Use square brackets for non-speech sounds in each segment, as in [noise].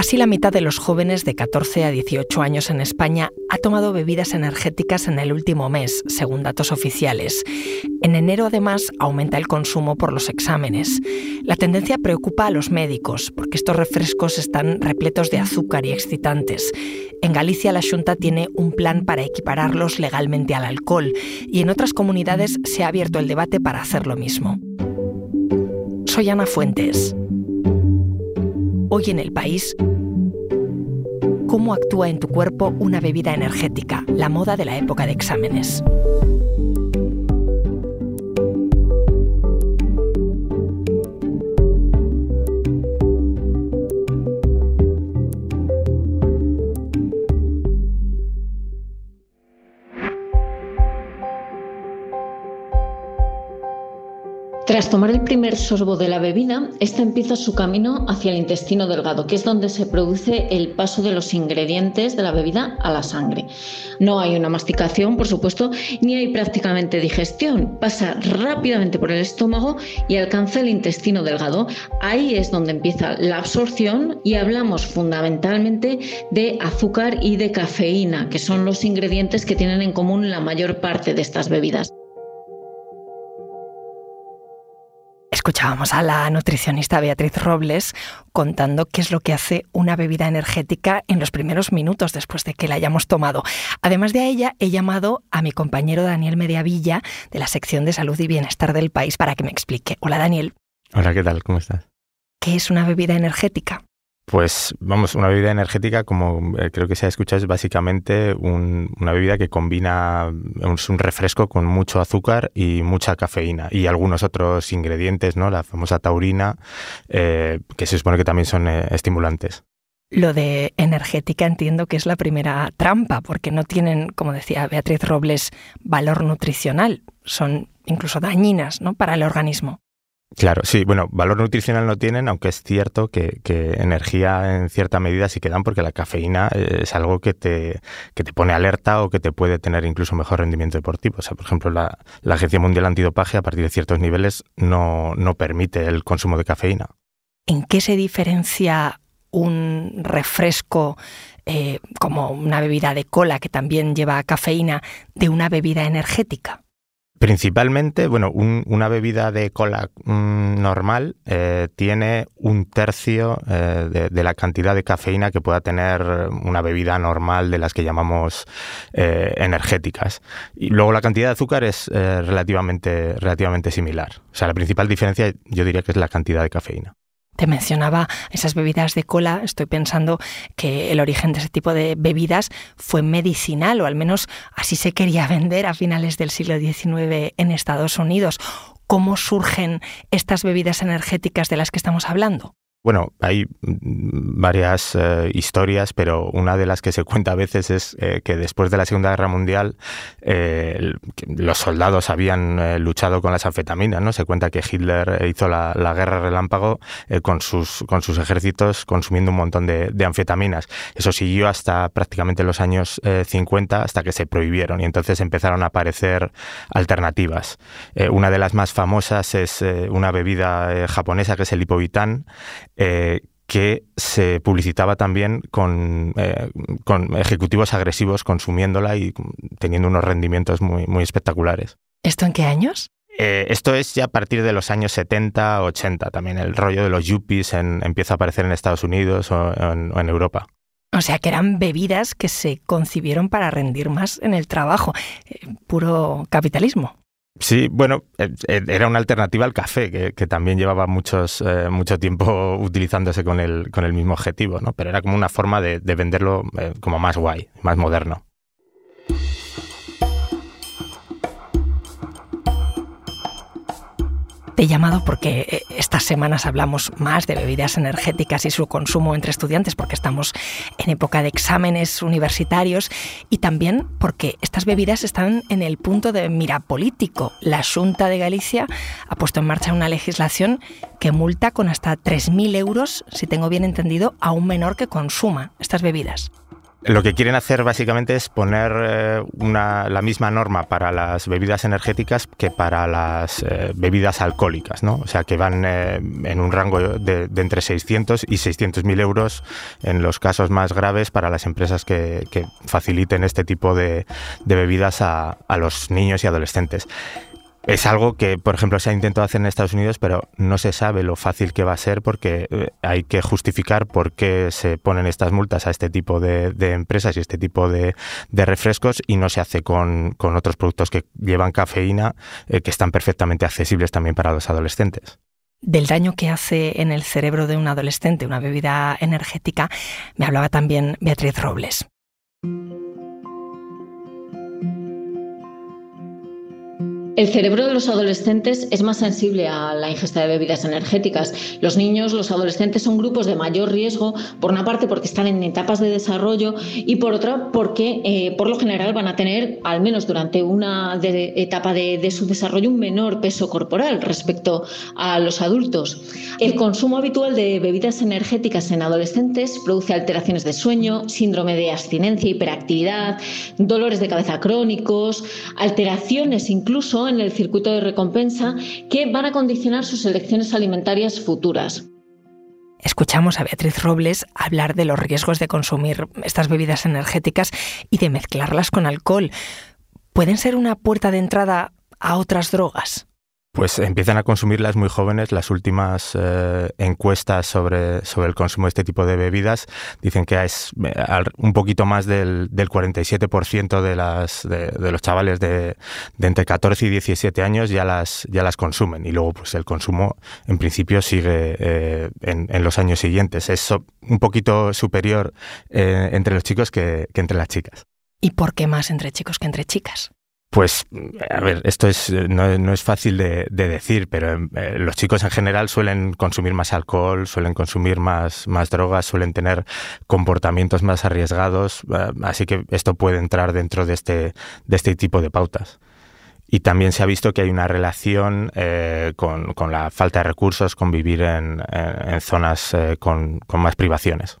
Casi la mitad de los jóvenes de 14 a 18 años en España ha tomado bebidas energéticas en el último mes, según datos oficiales. En enero, además, aumenta el consumo por los exámenes. La tendencia preocupa a los médicos, porque estos refrescos están repletos de azúcar y excitantes. En Galicia, la Junta tiene un plan para equipararlos legalmente al alcohol, y en otras comunidades se ha abierto el debate para hacer lo mismo. Soy Ana Fuentes. Hoy en el país, ¿cómo actúa en tu cuerpo una bebida energética? La moda de la época de exámenes. Tras tomar el primer sorbo de la bebida, esta empieza su camino hacia el intestino delgado, que es donde se produce el paso de los ingredientes de la bebida a la sangre. No hay una masticación, por supuesto, ni hay prácticamente digestión. Pasa rápidamente por el estómago y alcanza el intestino delgado. Ahí es donde empieza la absorción y hablamos fundamentalmente de azúcar y de cafeína, que son los ingredientes que tienen en común la mayor parte de estas bebidas. Escuchábamos a la nutricionista Beatriz Robles contando qué es lo que hace una bebida energética en los primeros minutos después de que la hayamos tomado. Además de ella, he llamado a mi compañero Daniel Mediavilla de la sección de salud y bienestar del país para que me explique. Hola Daniel. Hola, ¿qué tal? ¿Cómo estás? ¿Qué es una bebida energética? Pues vamos, una bebida energética, como eh, creo que se ha escuchado, es básicamente una bebida que combina, es un refresco con mucho azúcar y mucha cafeína y algunos otros ingredientes, ¿no? La famosa taurina, eh, que se supone que también son eh, estimulantes. Lo de energética entiendo que es la primera trampa, porque no tienen, como decía Beatriz Robles, valor nutricional, son incluso dañinas ¿no? para el organismo. Claro, sí, bueno, valor nutricional no tienen, aunque es cierto que, energía en cierta medida sí que dan, porque la cafeína es algo que te, que te pone alerta o que te puede tener incluso mejor rendimiento deportivo. O sea, por ejemplo, la, Agencia Mundial Antidopaje a partir de ciertos niveles no, no permite el consumo de cafeína. ¿En qué se diferencia un refresco eh, como una bebida de cola que también lleva cafeína de una bebida energética? Principalmente, bueno, una bebida de cola mm, normal eh, tiene un tercio eh, de, la cantidad de cafeína que pueda tener una bebida normal de las que llamamos eh, energéticas. Y luego la cantidad de azúcar es relativamente, relativamente similar. O sea, la principal diferencia yo diría que es la cantidad de cafeína. Te mencionaba esas bebidas de cola, estoy pensando que el origen de ese tipo de bebidas fue medicinal, o al menos así se quería [laughs] vender a finales del siglo XIX en Estados Unidos. ¿Cómo surgen estas bebidas energéticas de las que estamos hablando? Bueno, hay varias eh, historias, pero una de las que se cuenta a veces es eh, que después de la Segunda Guerra Mundial eh, los soldados habían luchado con las anfetaminas, ¿no? Se cuenta que Hitler hizo la, guerra relámpago con, sus, con sus ejércitos consumiendo un montón de, de, anfetaminas. Eso siguió hasta prácticamente los años 50, hasta que se prohibieron y entonces empezaron a aparecer alternativas. una de las más famosas es una bebida japonesa que es el hipovitán, eh, que se publicitaba también con, eh, con, ejecutivos agresivos consumiéndola y teniendo unos rendimientos muy, muy espectaculares. ¿Esto en qué años? Eh, esto es ya a partir de los años 70, 80 también. El rollo de los yuppies empieza a aparecer en Estados Unidos o en, Europa. O sea que eran bebidas que se concibieron para rendir más en el trabajo. puro capitalismo. Sí, bueno, eh, eh, era una alternativa al café, que, también llevaba muchos, eh, mucho tiempo [laughs] utilizándose con el, con el mismo objetivo, ¿no? Pero era como una forma de, de venderlo como más guay, más moderno. He llamado porque eh, estas semanas hablamos más de bebidas energéticas y su consumo entre estudiantes porque estamos en época de exámenes universitarios y también porque estas bebidas están en el punto de mira político. La Junta de Galicia ha puesto en marcha una legislación que multa con hasta 3.000 euros, si tengo bien entendido, a un menor que consuma estas bebidas. Lo que quieren hacer básicamente es poner eh, la misma norma para las bebidas energéticas que para las eh, bebidas alcohólicas, ¿no? O sea, que van eh, en un rango de, entre 600 y 600 mil euros en los casos más graves para las empresas que, faciliten este tipo de, bebidas a los niños y adolescentes. Es algo que, por ejemplo, se ha intentado hacer en Estados Unidos, pero no se sabe lo fácil que va a ser porque eh, hay que justificar por qué se ponen estas multas a este tipo de, empresas y este tipo de, refrescos y no se hace con, otros productos que llevan cafeína eh, que están perfectamente accesibles también para los adolescentes del daño que hace en el cerebro de un adolescente una bebida energética, me hablaba también Beatriz Robles. El cerebro de los adolescentes es más sensible a la ingesta de bebidas energéticas. Los niños, los adolescentes son grupos de mayor riesgo, por una parte porque están en etapas de desarrollo y por otra porque eh, por lo general van a tener, al menos durante una etapa de, su desarrollo, un menor peso corporal respecto a los adultos. El consumo habitual de bebidas energéticas en adolescentes produce alteraciones de sueño, síndrome de abstinencia, hiperactividad, dolores de cabeza crónicos, alteraciones incluso en el circuito de recompensa que van a condicionar sus elecciones alimentarias futuras. Escuchamos a Beatriz Robles hablar de los riesgos de consumir estas bebidas energéticas y de mezclarlas con alcohol. ¿Pueden ser una puerta de entrada a otras drogas? Pues empiezan a consumirlas muy jóvenes. Las últimas eh, encuestas sobre, sobre el consumo de este tipo de bebidas dicen que es eh, un poquito más del, del 47% de, las, de, los chavales de, entre 14 y 17 años ya las, ya las consumen. Y luego pues el consumo en principio sigue eh, en, los años siguientes. Es un poquito superior entre los chicos que entre las chicas. ¿Y por qué más entre chicos que entre chicas? Pues, a ver, esto es, no, es fácil de, decir, pero eh, los chicos en general suelen consumir más alcohol, suelen consumir más, más drogas, suelen tener comportamientos más arriesgados, eh, así que esto puede entrar dentro de este, de este tipo de pautas. Y también se ha visto que hay una relación eh, con, la falta de recursos, con vivir en, zonas con, con más privaciones.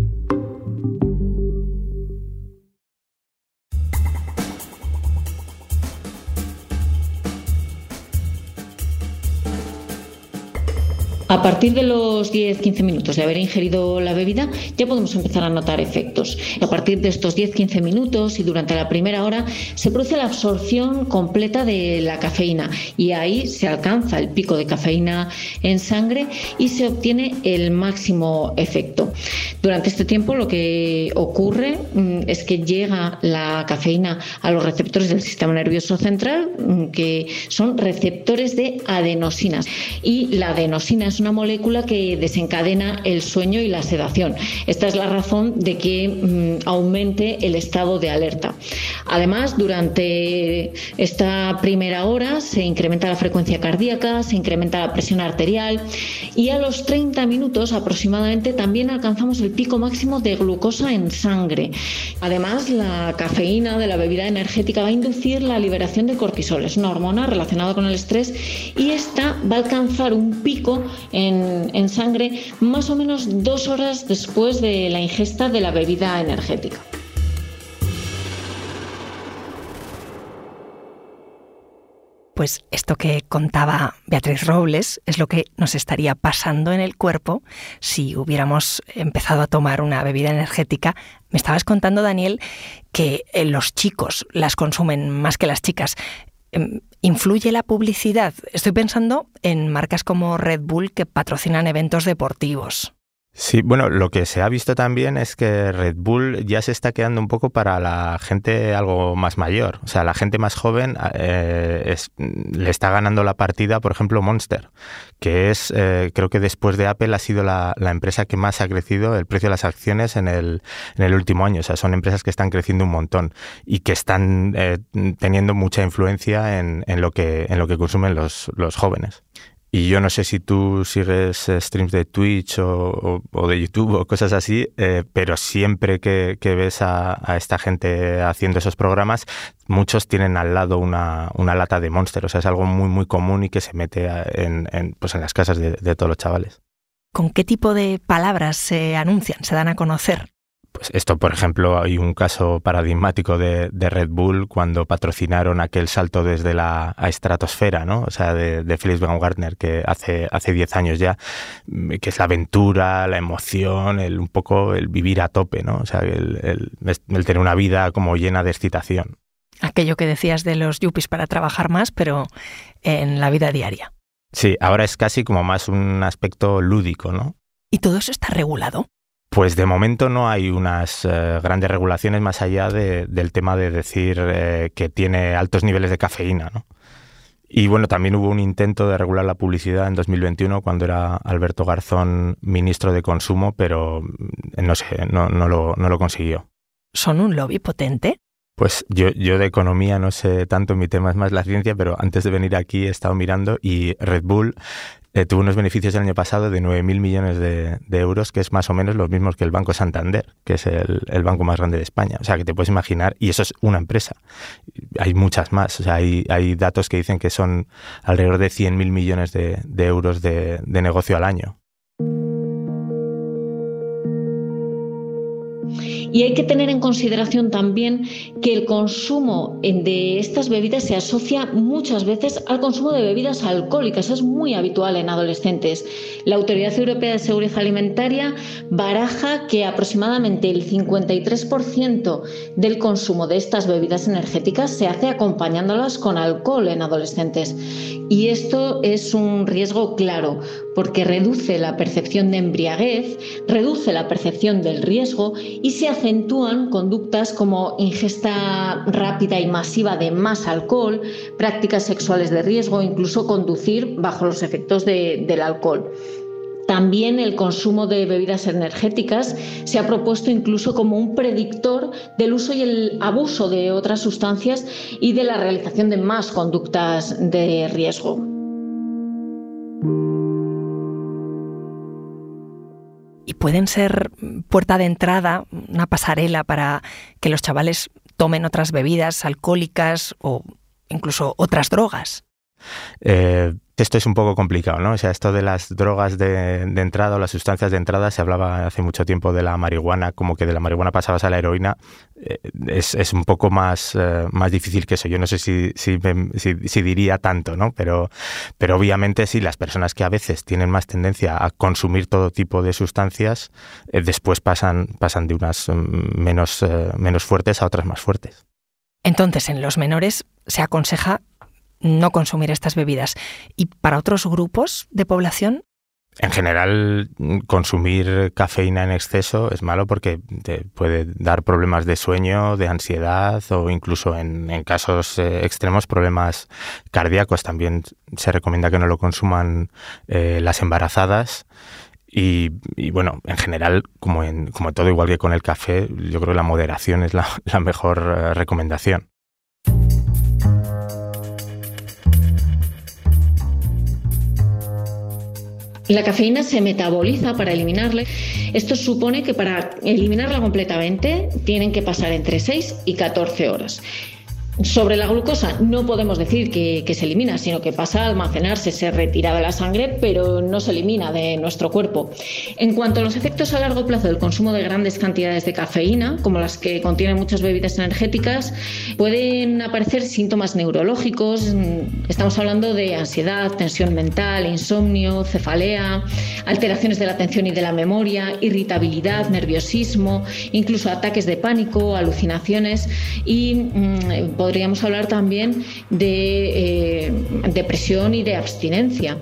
A partir de los 10-15 minutos de haber ingerido la bebida, ya podemos empezar a notar efectos. A partir de estos 10-15 minutos y durante la primera hora se produce la absorción completa de la cafeína y ahí se alcanza el pico de cafeína en sangre y se obtiene el máximo efecto. Durante este tiempo lo que ocurre mm, es que llega la cafeína a los receptores del sistema nervioso central, mm, que son receptores de adenosinas. Y la adenosina es una molécula que desencadena el sueño y la sedación. Esta es la razón de que mm, aumente el estado de alerta. Además, durante esta primera hora se incrementa la frecuencia cardíaca, se incrementa la presión arterial y a los 30 minutos aproximadamente también alcanzamos el pico máximo de glucosa en sangre. Además, la cafeína de la bebida energética va a inducir la liberación de cortisol, es una hormona relacionada con el estrés y esta va a alcanzar un pico en, sangre más o menos dos horas después de la ingesta de la bebida energética. Pues esto que contaba Beatriz Robles es lo que nos estaría pasando en el cuerpo si hubiéramos empezado a tomar una bebida energética. Me estabas contando, Daniel, que eh, los chicos las consumen más que las chicas. Em, ¿Influye la publicidad? Estoy pensando en marcas como Red Bull que patrocinan eventos deportivos. Sí, bueno, lo que se ha visto también es que Red Bull ya se está quedando un poco para la gente algo más mayor. O sea, la gente más joven eh, le está ganando la partida, por ejemplo, Monster, que es, eh, creo que después de Apple ha sido la, empresa que más ha crecido el precio de las acciones en el, en el último año. O sea, son empresas que están creciendo un montón y que están eh, teniendo mucha influencia en, en, lo que, en lo que consumen los, los jóvenes. Y yo no sé si tú sigues eh, streams de Twitch o, de YouTube o cosas así, eh, pero siempre que, ves a, esta gente haciendo esos programas, muchos tienen al lado una, lata de Monster. O sea, es algo muy, muy común y que se mete en, pues en las casas de todos los chavales. ¿Con qué tipo de palabras se anuncian, se dan a conocer? Pues esto, por ejemplo, hay un caso paradigmático de, Red Bull cuando patrocinaron aquel salto desde la estratosfera, ¿no? O sea, de, de Felix Baumgartner, que hace, hace 10 años ya, mm, que es la aventura, la emoción, el, un poco el vivir a tope, ¿no? O sea, el, el tener una vida como llena de excitación. Aquello que decías de los yuppies para trabajar más, pero en la vida diaria. Sí, ahora es casi como más un aspecto lúdico, ¿no? ¿Y todo eso está regulado? Pues de momento no hay unas eh, grandes regulaciones más allá del tema de decir eh, que tiene altos niveles de cafeína. ¿no? Y bueno, también hubo un intento de regular la publicidad en 2021 cuando era Alberto Garzón ministro de Consumo, pero mm, no sé, no, no, lo, no lo consiguió. ¿Son un lobby potente? Pues yo, yo de economía no sé tanto, mi tema es más la ciencia, pero antes de venir aquí he estado mirando y Red Bull eh, tuvo unos beneficios el año pasado de 9.000 millones de, euros, que es más o menos los mismos que el Banco Santander, que es el, banco más grande de España. O sea, que te puedes imaginar, y eso es una empresa. Hay muchas más. O sea, hay, hay datos que dicen que son alrededor de 100.000 millones de, euros de negocio al año. Y hay que tener en consideración también que el consumo de estas bebidas se asocia muchas veces al consumo de bebidas alcohólicas. Es muy habitual en adolescentes. La Autoridad Europea de Seguridad Alimentaria baraja que aproximadamente el 53% del consumo de estas bebidas energéticas se hace acompañándolas con alcohol en adolescentes. Y esto es un riesgo claro porque reduce la percepción de embriaguez, reduce la percepción del riesgo y se acentúan conductas como ingesta rápida y masiva de más alcohol, prácticas sexuales de riesgo, incluso conducir bajo los efectos del alcohol. También el consumo de bebidas energéticas se ha propuesto incluso como un predictor del uso y el abuso de otras sustancias y de la realización de más conductas de riesgo. Y pueden ser puerta de entrada, una pasarela para que los chavales tomen otras bebidas alcohólicas o incluso otras drogas. Eh, esto es un poco complicado, ¿no? O sea, esto de las drogas de, entrada o las sustancias de entrada, se hablaba hace mucho tiempo de la marihuana, como que de la marihuana pasabas a la heroína, eh, es, un poco más, eh, más difícil que eso. Yo no sé si, si, diría tanto, ¿no? Pero, pero obviamente sí, las personas que a veces tienen más tendencia a consumir todo tipo de sustancias, después pasan, pasan de unas mm, menos, menos fuertes a otras más fuertes. Entonces, en los menores se aconseja no consumir estas bebidas. ¿Y para otros grupos de población? En general, consumir cafeína en exceso es malo porque te puede dar problemas de sueño, de ansiedad o incluso en, casos eh, extremos problemas cardíacos. También se recomienda que no lo consuman eh, las embarazadas. Y, bueno, en general, como en como todo, igual que con el café, yo creo que la moderación es la, [laughs] mejor eh, recomendación. La cafeína se metaboliza para eliminarla. Esto supone que para eliminarla completamente tienen que pasar entre 6 y 14 horas. Sobre la glucosa no podemos decir que, se elimina, sino que pasa a almacenarse, se retira de la sangre, pero no se elimina de nuestro cuerpo. En cuanto a los efectos a largo plazo del consumo de grandes cantidades de cafeína, como las que contienen muchas bebidas energéticas, pueden aparecer síntomas neurológicos. Estamos hablando de ansiedad, tensión mental, insomnio, cefalea, alteraciones de la atención y de la memoria, irritabilidad, nerviosismo, incluso ataques de pánico, alucinaciones y mm, podríamos hablar también de eh, depresión y de abstinencia.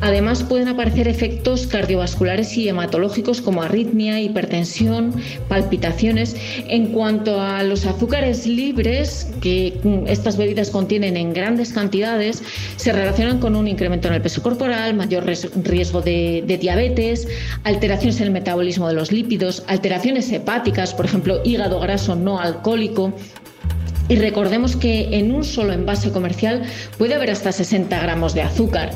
Además pueden aparecer efectos cardiovasculares y hematológicos como arritmia, hipertensión, palpitaciones. En cuanto a los azúcares libres que estas bebidas contienen en grandes cantidades, se relacionan con un incremento en el peso corporal, mayor riesgo de, de diabetes, alteraciones en el metabolismo de los lípidos, alteraciones hepáticas, por ejemplo, hígado graso no alcohólico, y recordemos que en un solo envase comercial puede haber hasta 60 gramos de azúcar.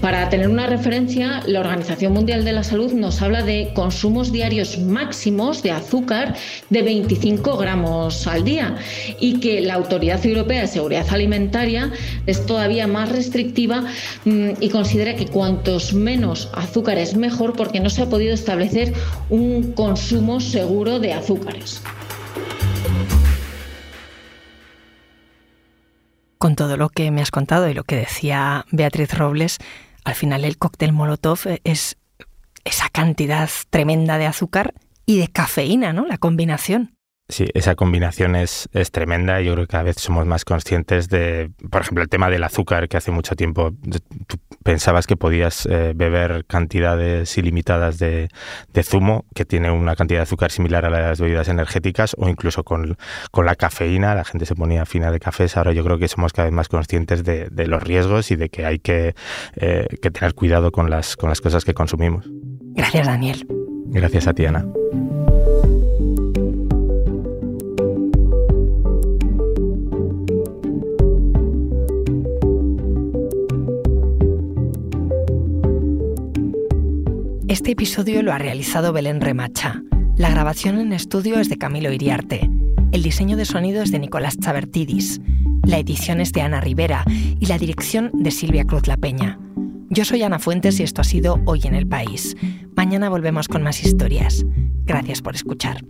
Para tener una referencia, la Organización Mundial de la Salud nos habla de consumos diarios máximos de azúcar de 25 gramos al día y que la Autoridad Europea de Seguridad Alimentaria es todavía más restrictiva mm, y considera que cuantos menos azúcar es mejor porque no se ha podido establecer un consumo seguro de azúcares. Con todo lo que me has contado y lo que decía Beatriz Robles, al final el cóctel Molotov es esa cantidad tremenda de azúcar y de cafeína, ¿no? La combinación. Sí, esa combinación es, es tremenda yo creo que cada vez somos más conscientes de, por ejemplo, el tema del azúcar, que hace mucho tiempo tú pensabas que podías eh, beber cantidades ilimitadas de, zumo, que tiene una cantidad de azúcar similar a las bebidas energéticas, o incluso con, la cafeína, la gente se ponía fina de cafés, ahora yo creo que somos cada vez más conscientes de, los riesgos y de que hay que, eh, que tener cuidado con las, con las cosas que consumimos. Gracias, Daniel. Gracias a ti, Ana. Este episodio lo ha realizado Belén Remacha. La grabación en estudio es de Camilo Iriarte. El diseño de sonido es de Nicolás Chabertidis. La edición es de Ana Rivera y la dirección de Silvia Cruz La Peña. Yo soy Ana Fuentes y esto ha sido Hoy en el País. Mañana volvemos con más historias. Gracias por escuchar.